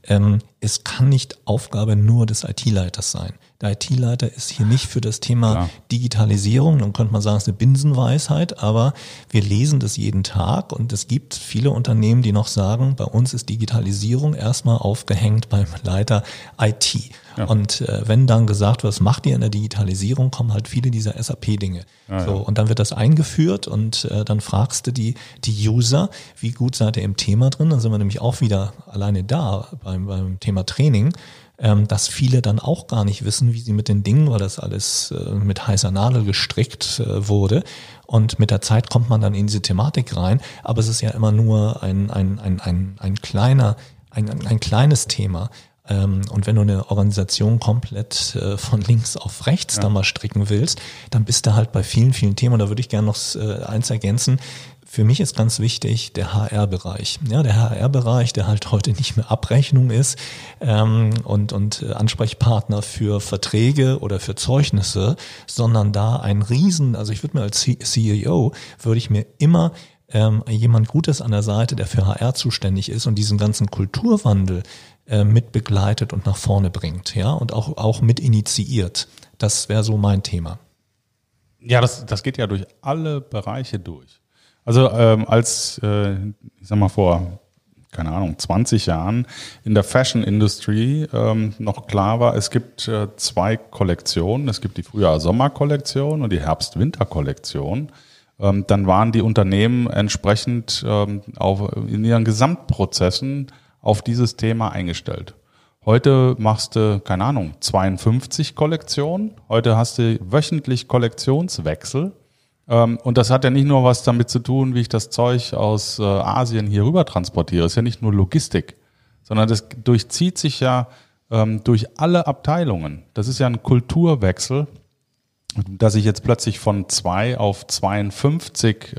ähm, es kann nicht Aufgabe nur des IT-Leiters sein. Der IT-Leiter ist hier nicht für das Thema ja. Digitalisierung, dann könnte man sagen, es ist eine Binsenweisheit, aber wir lesen das jeden Tag und es gibt viele Unternehmen, die noch sagen, bei uns ist Digitalisierung erstmal aufgehängt beim Leiter IT. Ja. Und äh, wenn dann gesagt wird, was macht ihr in der Digitalisierung, kommen halt viele dieser SAP-Dinge. Ja, so, und dann wird das eingeführt und äh, dann fragst du die, die User, wie gut seid ihr im Thema drin? Dann sind wir nämlich auch wieder alleine da beim, beim Thema Training ähm, dass viele dann auch gar nicht wissen, wie sie mit den Dingen, weil das alles äh, mit heißer Nadel gestrickt äh, wurde. Und mit der Zeit kommt man dann in diese Thematik rein. Aber es ist ja immer nur ein, ein, ein, ein, ein kleiner, ein, ein kleines Thema. Ähm, und wenn du eine Organisation komplett äh, von links auf rechts ja. da mal stricken willst, dann bist du halt bei vielen, vielen Themen. Und da würde ich gerne noch äh, eins ergänzen. Für mich ist ganz wichtig der HR-Bereich. Ja, der HR-Bereich, der halt heute nicht mehr Abrechnung ist ähm, und, und äh, Ansprechpartner für Verträge oder für Zeugnisse, sondern da ein Riesen, also ich würde mir als CEO, würde ich mir immer ähm, jemand Gutes an der Seite, der für HR zuständig ist und diesen ganzen Kulturwandel äh, mit begleitet und nach vorne bringt, ja, und auch, auch mit initiiert. Das wäre so mein Thema. Ja, das, das geht ja durch alle Bereiche durch. Also ähm, als, äh, ich sag mal vor, keine Ahnung, 20 Jahren in der Fashion Industry ähm, noch klar war, es gibt äh, zwei Kollektionen. Es gibt die Frühjahr-Sommer-Kollektion und die Herbst-Winter-Kollektion. Ähm, dann waren die Unternehmen entsprechend ähm, auf, in ihren Gesamtprozessen auf dieses Thema eingestellt. Heute machst du, keine Ahnung, 52 Kollektionen. Heute hast du wöchentlich Kollektionswechsel. Ähm, und das hat ja nicht nur was damit zu tun, wie ich das Zeug aus äh, Asien hier rüber transportiere. Das ist ja nicht nur Logistik, sondern das durchzieht sich ja ähm, durch alle Abteilungen. Das ist ja ein Kulturwechsel, dass ich jetzt plötzlich von zwei auf 52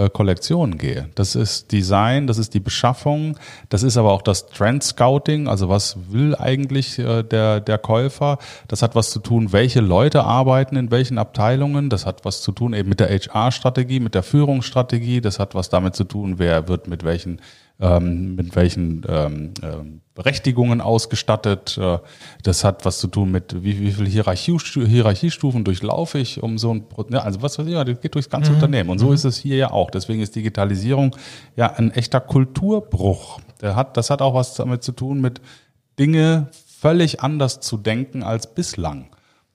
äh, Kollektionen gehe. Das ist Design, das ist die Beschaffung, das ist aber auch das Trend Scouting, also was will eigentlich äh, der, der Käufer. Das hat was zu tun, welche Leute arbeiten in welchen Abteilungen. Das hat was zu tun eben mit der HR-Strategie, mit der Führungsstrategie. Das hat was damit zu tun, wer wird mit welchen ähm, mit welchen ähm, ähm, Berechtigungen ausgestattet. Äh, das hat was zu tun mit, wie, wie viele Hierarchie, Hierarchiestufen durchlaufe ich, um so ein, ja, also was weiß ich, das geht durchs ganze mhm. Unternehmen. Und so mhm. ist es hier ja auch. Deswegen ist Digitalisierung ja ein echter Kulturbruch. Der hat, das hat auch was damit zu tun mit Dinge völlig anders zu denken als bislang.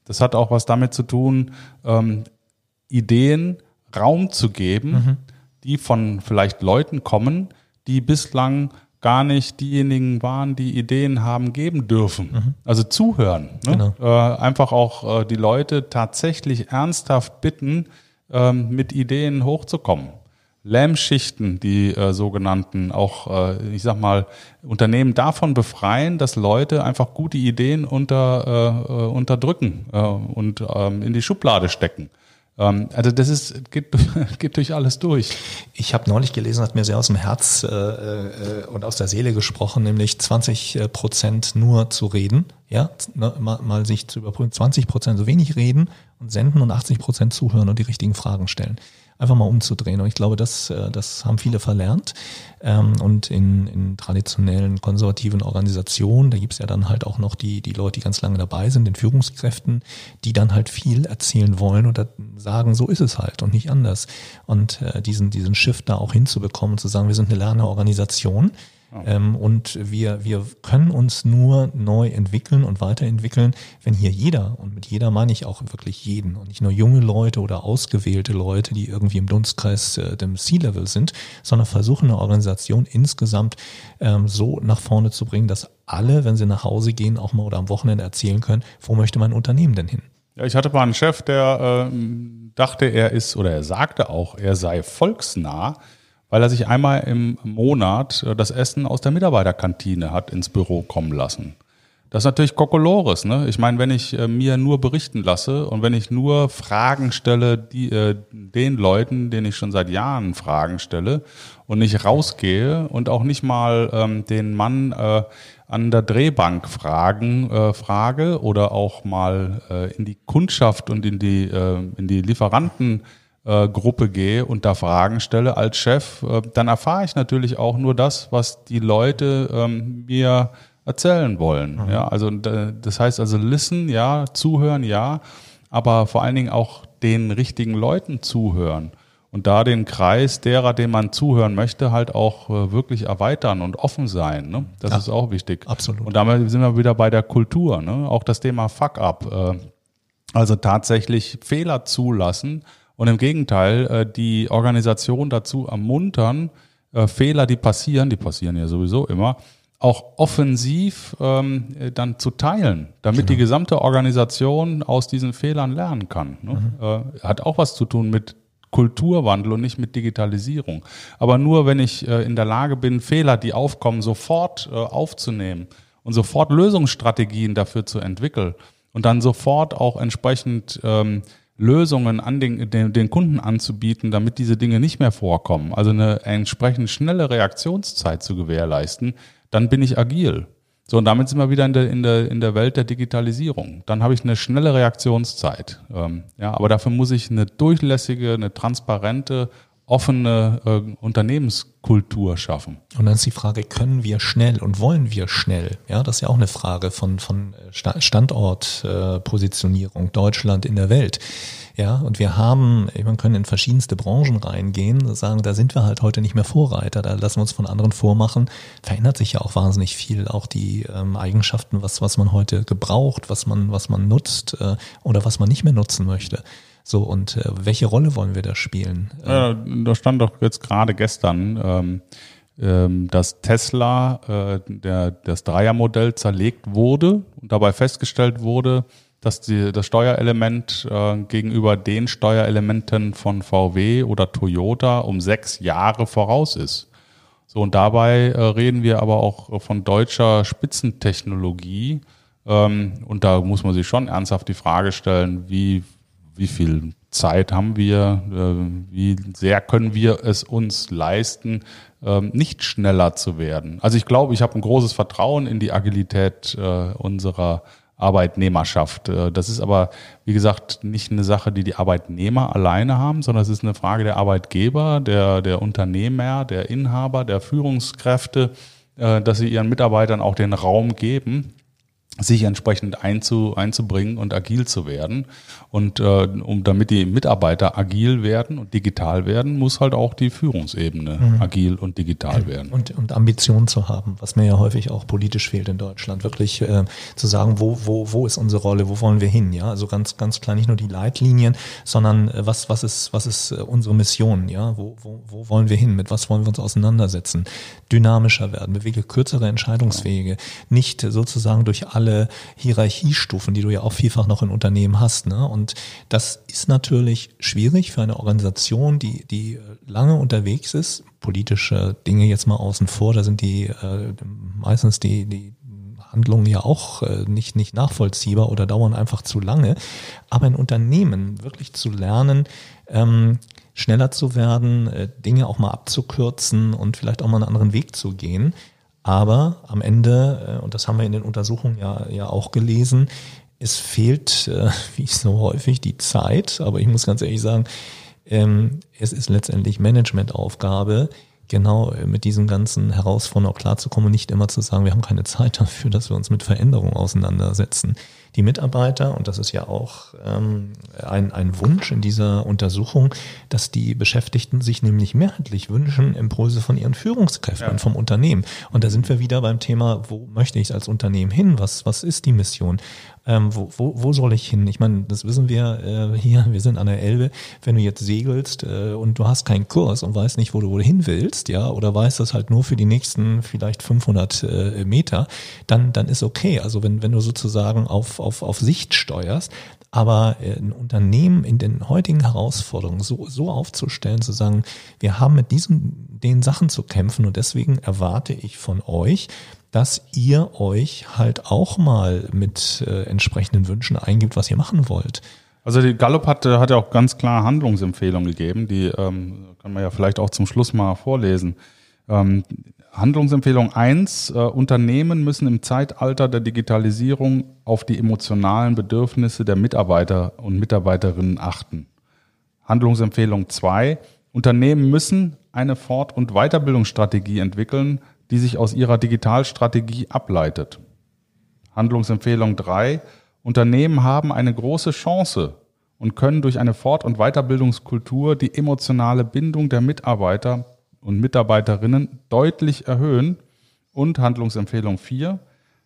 Das hat auch was damit zu tun, ähm, Ideen Raum zu geben, mhm. die von vielleicht Leuten kommen, die bislang gar nicht diejenigen waren, die Ideen haben geben dürfen. Mhm. Also zuhören. Ne? Genau. Äh, einfach auch äh, die Leute tatsächlich ernsthaft bitten, ähm, mit Ideen hochzukommen. Lähmschichten, die äh, sogenannten, auch, äh, ich sag mal, Unternehmen davon befreien, dass Leute einfach gute Ideen unter, äh, äh unterdrücken und ähm, in die Schublade stecken. Ähm, also das ist, geht, geht durch alles durch. Ich habe neulich gelesen, hat mir sehr aus dem Herz äh, äh, und aus der Seele gesprochen, nämlich 20 äh, Prozent nur zu reden, ja, ne, mal, mal sich zu überprüfen, 20 Prozent so wenig reden und senden und 80 Prozent zuhören und die richtigen Fragen stellen einfach mal umzudrehen. Und ich glaube, das, äh, das haben viele verlernt. Ähm, und in, in traditionellen konservativen Organisationen, da gibt's ja dann halt auch noch die, die Leute, die ganz lange dabei sind, den Führungskräften, die dann halt viel erzählen wollen oder sagen, so ist es halt und nicht anders. Und äh, diesen, diesen Shift da auch hinzubekommen, zu sagen, wir sind eine Lernerorganisation, ähm, und wir, wir können uns nur neu entwickeln und weiterentwickeln, wenn hier jeder, und mit jeder meine ich auch wirklich jeden, und nicht nur junge Leute oder ausgewählte Leute, die irgendwie im Dunstkreis äh, dem C-Level sind, sondern versuchen eine Organisation insgesamt ähm, so nach vorne zu bringen, dass alle, wenn sie nach Hause gehen, auch mal oder am Wochenende erzählen können, wo möchte mein Unternehmen denn hin? Ja, ich hatte mal einen Chef, der äh, dachte, er ist, oder er sagte auch, er sei volksnah weil er sich einmal im Monat äh, das Essen aus der Mitarbeiterkantine hat ins Büro kommen lassen. Das ist natürlich Kokolores. Ne? Ich meine, wenn ich äh, mir nur berichten lasse und wenn ich nur Fragen stelle, die, äh, den Leuten, denen ich schon seit Jahren Fragen stelle und nicht rausgehe und auch nicht mal ähm, den Mann äh, an der Drehbank fragen, äh, frage oder auch mal äh, in die Kundschaft und in die, äh, in die Lieferanten äh, Gruppe gehe und da Fragen stelle als Chef, äh, dann erfahre ich natürlich auch nur das, was die Leute ähm, mir erzählen wollen. Mhm. Ja, also das heißt also listen, ja, zuhören, ja, aber vor allen Dingen auch den richtigen Leuten zuhören und da den Kreis derer, dem man zuhören möchte, halt auch äh, wirklich erweitern und offen sein. Ne? Das ja, ist auch wichtig. Absolut. Und damit sind wir wieder bei der Kultur. Ne? Auch das Thema Fuck-up. Äh, also tatsächlich Fehler zulassen und im Gegenteil äh, die Organisation dazu ermuntern, äh, Fehler, die passieren, die passieren ja sowieso immer, auch offensiv ähm, dann zu teilen, damit genau. die gesamte Organisation aus diesen Fehlern lernen kann. Ne? Mhm. Äh, hat auch was zu tun mit Kulturwandel und nicht mit Digitalisierung. Aber nur wenn ich äh, in der Lage bin, Fehler, die aufkommen, sofort äh, aufzunehmen und sofort Lösungsstrategien dafür zu entwickeln und dann sofort auch entsprechend ähm, Lösungen an den, den, den Kunden anzubieten, damit diese Dinge nicht mehr vorkommen. Also eine entsprechend schnelle Reaktionszeit zu gewährleisten, dann bin ich agil. So, und damit sind wir wieder in der, in der, in der Welt der Digitalisierung. Dann habe ich eine schnelle Reaktionszeit. Ähm, ja, aber dafür muss ich eine durchlässige, eine transparente, offene äh, Unternehmenskultur schaffen. Und dann ist die Frage, können wir schnell und wollen wir schnell? Ja, das ist ja auch eine Frage von, von äh, Standortpositionierung, äh, Deutschland in der Welt. Ja, und wir haben, man können in verschiedenste Branchen reingehen, sagen, da sind wir halt heute nicht mehr Vorreiter, da lassen wir uns von anderen vormachen. Verändert sich ja auch wahnsinnig viel, auch die ähm, Eigenschaften, was, was man heute gebraucht, was man, was man nutzt äh, oder was man nicht mehr nutzen möchte. So, und äh, welche Rolle wollen wir da spielen? Ja, da stand doch jetzt gerade gestern, ähm, ähm, dass Tesla, äh, der, das Dreiermodell zerlegt wurde und dabei festgestellt wurde, dass die, das Steuerelement äh, gegenüber den Steuerelementen von VW oder Toyota um sechs Jahre voraus ist. So, und dabei äh, reden wir aber auch von deutscher Spitzentechnologie. Ähm, und da muss man sich schon ernsthaft die Frage stellen, wie, wie viel Zeit haben wir, äh, wie sehr können wir es uns leisten, ähm, nicht schneller zu werden. Also ich glaube, ich habe ein großes Vertrauen in die Agilität äh, unserer Arbeitnehmerschaft. Äh, das ist aber, wie gesagt, nicht eine Sache, die die Arbeitnehmer alleine haben, sondern es ist eine Frage der Arbeitgeber, der, der Unternehmer, der Inhaber, der Führungskräfte, dass sie ihren Mitarbeitern auch den Raum geben, sich entsprechend einzu, einzubringen und agil zu werden. Und äh, um damit die Mitarbeiter agil werden und digital werden, muss halt auch die Führungsebene mhm. agil und digital werden. Und, und Ambitionen zu haben, was mir ja häufig auch politisch fehlt in Deutschland, wirklich äh, zu sagen, wo, wo, wo ist unsere Rolle, wo wollen wir hin? Ja, also ganz, ganz klar nicht nur die Leitlinien, sondern äh, was, was ist, was ist äh, unsere Mission? Ja, wo, wo, wo wollen wir hin? Mit was wollen wir uns auseinandersetzen? Dynamischer werden, bewege kürzere Entscheidungswege, nicht sozusagen durch alle alle Hierarchiestufen, die du ja auch vielfach noch in Unternehmen hast. Ne? Und das ist natürlich schwierig für eine Organisation, die, die lange unterwegs ist. Politische Dinge jetzt mal außen vor, da sind die äh, meistens die, die Handlungen ja auch äh, nicht, nicht nachvollziehbar oder dauern einfach zu lange. Aber in Unternehmen wirklich zu lernen, ähm, schneller zu werden, äh, Dinge auch mal abzukürzen und vielleicht auch mal einen anderen Weg zu gehen, aber am Ende, äh, und das haben wir in den Untersuchungen ja, ja auch gelesen, es fehlt, äh, wie so häufig, die Zeit. Aber ich muss ganz ehrlich sagen, ähm, es ist letztendlich Managementaufgabe, genau äh, mit diesen ganzen Herausforderungen auch klarzukommen und nicht immer zu sagen, wir haben keine Zeit dafür, dass wir uns mit Veränderungen auseinandersetzen die Mitarbeiter, und das ist ja auch ähm, ein, ein Wunsch in dieser Untersuchung, dass die Beschäftigten sich nämlich mehrheitlich wünschen, Impulse von ihren Führungskräften ja. vom Unternehmen. Und da sind wir wieder beim Thema, wo möchte ich als Unternehmen hin? Was, was ist die Mission? Ähm, wo, wo, wo soll ich hin? Ich meine, das wissen wir äh, hier, wir sind an der Elbe. Wenn du jetzt segelst äh, und du hast keinen Kurs und weißt nicht, wo du wohin willst, ja, oder weißt das halt nur für die nächsten vielleicht 500 äh, Meter, dann, dann ist okay. Also wenn, wenn du sozusagen auf, auf, auf Sicht steuerst, aber äh, ein Unternehmen in den heutigen Herausforderungen so, so aufzustellen, zu sagen, wir haben mit diesen, den Sachen zu kämpfen und deswegen erwarte ich von euch, dass ihr euch halt auch mal mit äh, entsprechenden Wünschen eingibt, was ihr machen wollt. Also die Gallup hat, hat ja auch ganz klar Handlungsempfehlungen gegeben, die ähm, kann man ja vielleicht auch zum Schluss mal vorlesen. Ähm, Handlungsempfehlung eins: äh, Unternehmen müssen im Zeitalter der Digitalisierung auf die emotionalen Bedürfnisse der Mitarbeiter und Mitarbeiterinnen achten. Handlungsempfehlung 2. Unternehmen müssen eine Fort- und Weiterbildungsstrategie entwickeln, die sich aus ihrer Digitalstrategie ableitet. Handlungsempfehlung 3. Unternehmen haben eine große Chance und können durch eine Fort- und Weiterbildungskultur die emotionale Bindung der Mitarbeiter und Mitarbeiterinnen deutlich erhöhen. Und Handlungsempfehlung 4.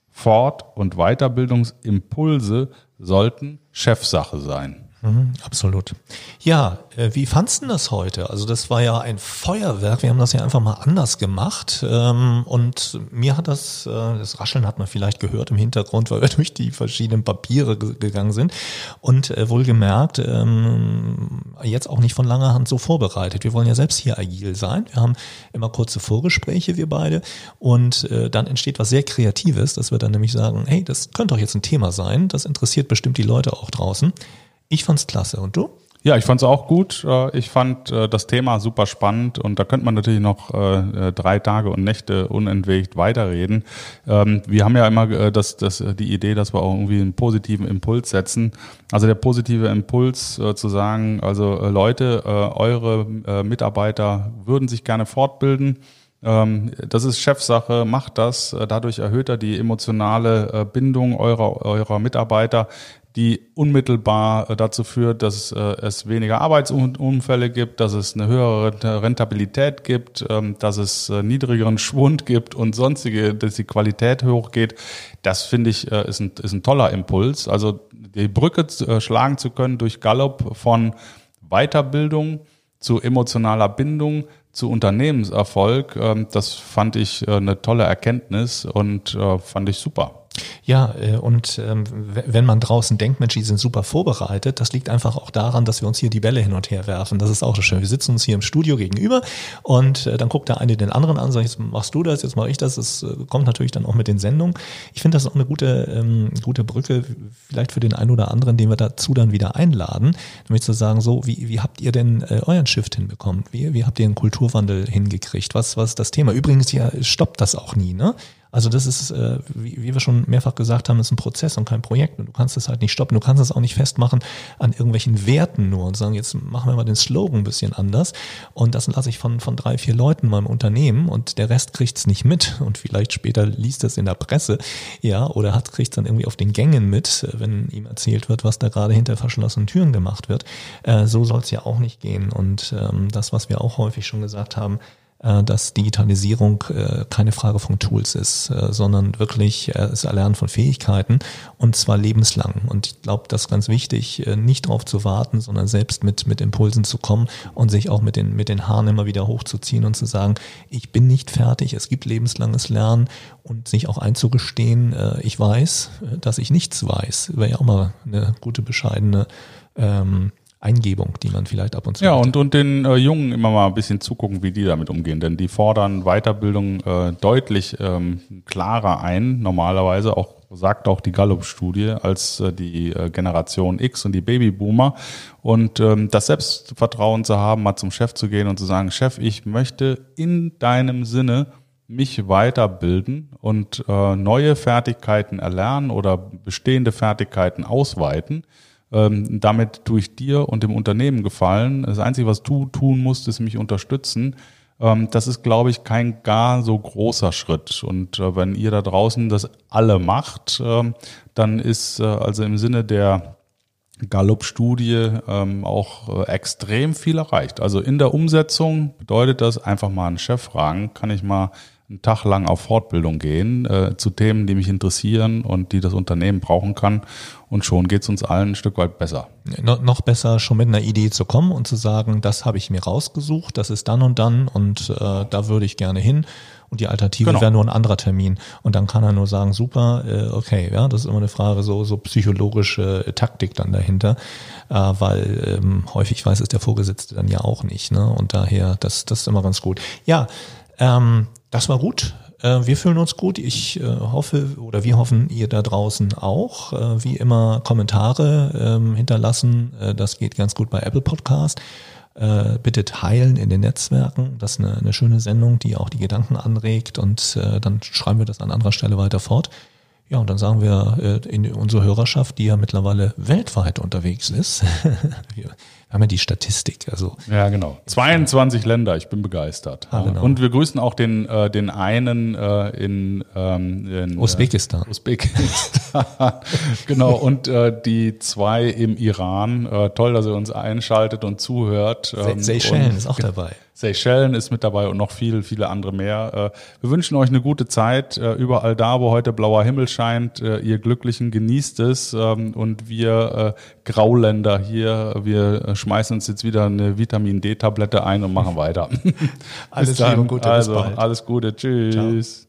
Fort- und Weiterbildungsimpulse sollten Chefsache sein. Mhm, absolut. Ja, äh, wie fandst du das heute? Also das war ja ein Feuerwerk. Wir haben das ja einfach mal anders gemacht. Ähm, und mir hat das, äh, das Rascheln hat man vielleicht gehört im Hintergrund, weil wir durch die verschiedenen Papiere gegangen sind. Und äh, wohlgemerkt, ähm, jetzt auch nicht von langer Hand so vorbereitet. Wir wollen ja selbst hier agil sein. Wir haben immer kurze Vorgespräche, wir beide. Und dann entsteht was sehr Kreatives, dass wir dann nämlich sagen, hey, das könnte doch jetzt ein Thema sein. Das interessiert bestimmt die Leute auch draußen. Ich fand's klasse. Und du? Ja, ich fand's auch gut. Äh, ich fand äh, das Thema super spannend und da könnte man natürlich noch äh, drei Tage und Nächte unentwegt weiterreden. Ähm, wir haben ja immer das, das, die Idee, dass wir auch irgendwie einen positiven Impuls setzen. Also der positive Impuls zu sagen, also Leute, eure Mitarbeiter würden sich gerne fortbilden. Ähm, das ist Chefsache, macht das. Dadurch erhöht er die emotionale Bindung eurer, eurer Mitarbeiter die unmittelbar äh, dazu führt, dass äh, es weniger Arbeitsunfälle gibt, dass es eine höhere Rentabilität gibt, ähm, dass es äh, niedrigeren Schwund gibt und sonstige, dass die Qualität hochgeht. Das finde ich ist ein, ist ein toller Impuls. Also die Brücke schlagen zu können durch Gallup von Weiterbildung zu emotionaler Bindung zu Unternehmenserfolg, ähm, das fand ich eine tolle Erkenntnis und fand ich super. Ja, äh, und ähm, wenn man draußen denkt, Mensch, die sind super vorbereitet, das liegt einfach auch daran, dass wir uns hier die Bälle hin und her werfen. Das ist auch so schön. Wir sitzen uns hier im Studio gegenüber und äh, dann guckt der eine den anderen an, sagt, jetzt machst du das, jetzt mache ich das. Das äh, kommt natürlich dann auch mit den Sendungen. Ich finde das auch eine gute, ähm, gute Brücke, vielleicht für den einen oder anderen, den wir dazu dann wieder einladen, nämlich zu sagen, so, wie, wie habt ihr denn euren Shift hinbekommen? Wie, wie habt ihr einen Kulturwandel hingekriegt? Was, was ist das Thema? Übrigens, ja, stoppt das auch nie, ne? Also das ist, äh, wie, wie wir schon mehrfach gesagt haben, ist ein Prozess und kein Projekt. Und du kannst es halt nicht stoppen. Du kannst es auch nicht festmachen an irgendwelchen Werten nur und sagen, jetzt machen wir mal den Slogan ein bisschen anders. Und das lasse ich von, von drei, vier Leuten in meinem Unternehmen und der Rest kriegt's nicht mit. Und vielleicht später liest es in der Presse, ja, oder hat kriegt's dann irgendwie auf den Gängen mit, wenn ihm erzählt wird, was da gerade hinter verschlossenen Türen gemacht wird. Äh, so soll's ja auch nicht gehen. Und ähm, das, was wir auch häufig schon gesagt haben, äh, dass Digitalisierung äh, keine Frage von Tools ist, äh, sondern wirklich das Erlernen von Fähigkeiten und zwar lebenslang. Und ich glaube, das ist ganz wichtig, nicht darauf zu warten, sondern selbst mit, mit Impulsen zu kommen und sich auch mit den, mit den Haaren immer wieder hochzuziehen und zu sagen, ich bin nicht fertig, es gibt lebenslanges Lernen und sich auch einzugestehen, ich weiß, dass ich nichts weiß. Wäre ja auch mal eine gute, bescheidene ähm, Eingebung, die man vielleicht ab und zu. Ja, hat. und, und den äh, Jungen immer mal ein bisschen zugucken, wie die damit umgehen. Denn die fordern Weiterbildung äh, deutlich ähm, klarer ein, normalerweise auch sagt auch die Gallup-Studie, als äh, die äh, Generation X und die Babyboomer. Und ähm, das Selbstvertrauen zu haben, mal zum Chef zu gehen und zu sagen, Chef, ich möchte in deinem Sinne mich weiterbilden und äh, neue Fertigkeiten erlernen oder bestehende Fertigkeiten ausweiten ähm, damit tue ich dir und dem Unternehmen gefallen. Das Einzige, was du tun musst, ist mich unterstützen. Ähm, das ist, glaube ich, kein gar so großer Schritt. Und äh, wenn ihr da draußen das alle macht, ähm, dann ist äh, also im Sinne der Gallup-Studie ähm, auch äh, extrem viel erreicht. Also in der Umsetzung bedeutet das einfach mal einen Chef fragen, kann ich mal einen Tag lang auf Fortbildung gehen äh, zu Themen, die mich interessieren und die das Unternehmen brauchen kann. Und schon geht es uns allen ein Stück weit besser. No, noch besser, schon mit einer Idee zu kommen und zu sagen, das habe ich mir rausgesucht, das ist dann und dann und äh, da würde ich gerne hin. Und die Alternative genau. wäre nur ein anderer Termin. Und dann kann er nur sagen, super, äh, okay, ja, das ist immer eine Frage, so, so psychologische äh, Taktik dann dahinter, äh, weil ähm, häufig weiß es der Vorgesetzte dann ja auch nicht. Ne? Und daher, das, das ist immer ganz gut. Ja, ähm, das war gut. Äh, wir fühlen uns gut. Ich äh, hoffe oder wir hoffen, ihr da draußen auch. Äh, wie immer Kommentare ähm, hinterlassen. Das geht ganz gut bei Apple Podcast. Bitte teilen in den Netzwerken. Das ist eine, eine schöne Sendung, die auch die Gedanken anregt und dann schreiben wir das an anderer Stelle weiter fort. Ja, und dann sagen wir in unsere Hörerschaft, die ja mittlerweile weltweit unterwegs ist, wir, haben ja die Statistik. Also ja, genau. 22 Länder, ich bin begeistert. Ah, genau. Und wir grüßen auch den, äh, den einen äh, in, ähm, in äh, Usbekistan. Äh, Usbekistan. genau. Und äh, die zwei im Iran. Äh, toll, dass ihr uns einschaltet und zuhört. Ähm, Seychellen ist auch dabei. Seychellen ist mit dabei und noch viele, viele andere mehr. Äh, wir wünschen euch eine gute Zeit. Äh, überall da, wo heute blauer Himmel scheint, äh, ihr Glücklichen genießt es. Ähm, und wir Grauländer hier, wir schmeißen uns jetzt wieder eine Vitamin D-Tablette ein und machen weiter. alles Liebe und Gute. Also, alles Gute. Tschüss. Ciao.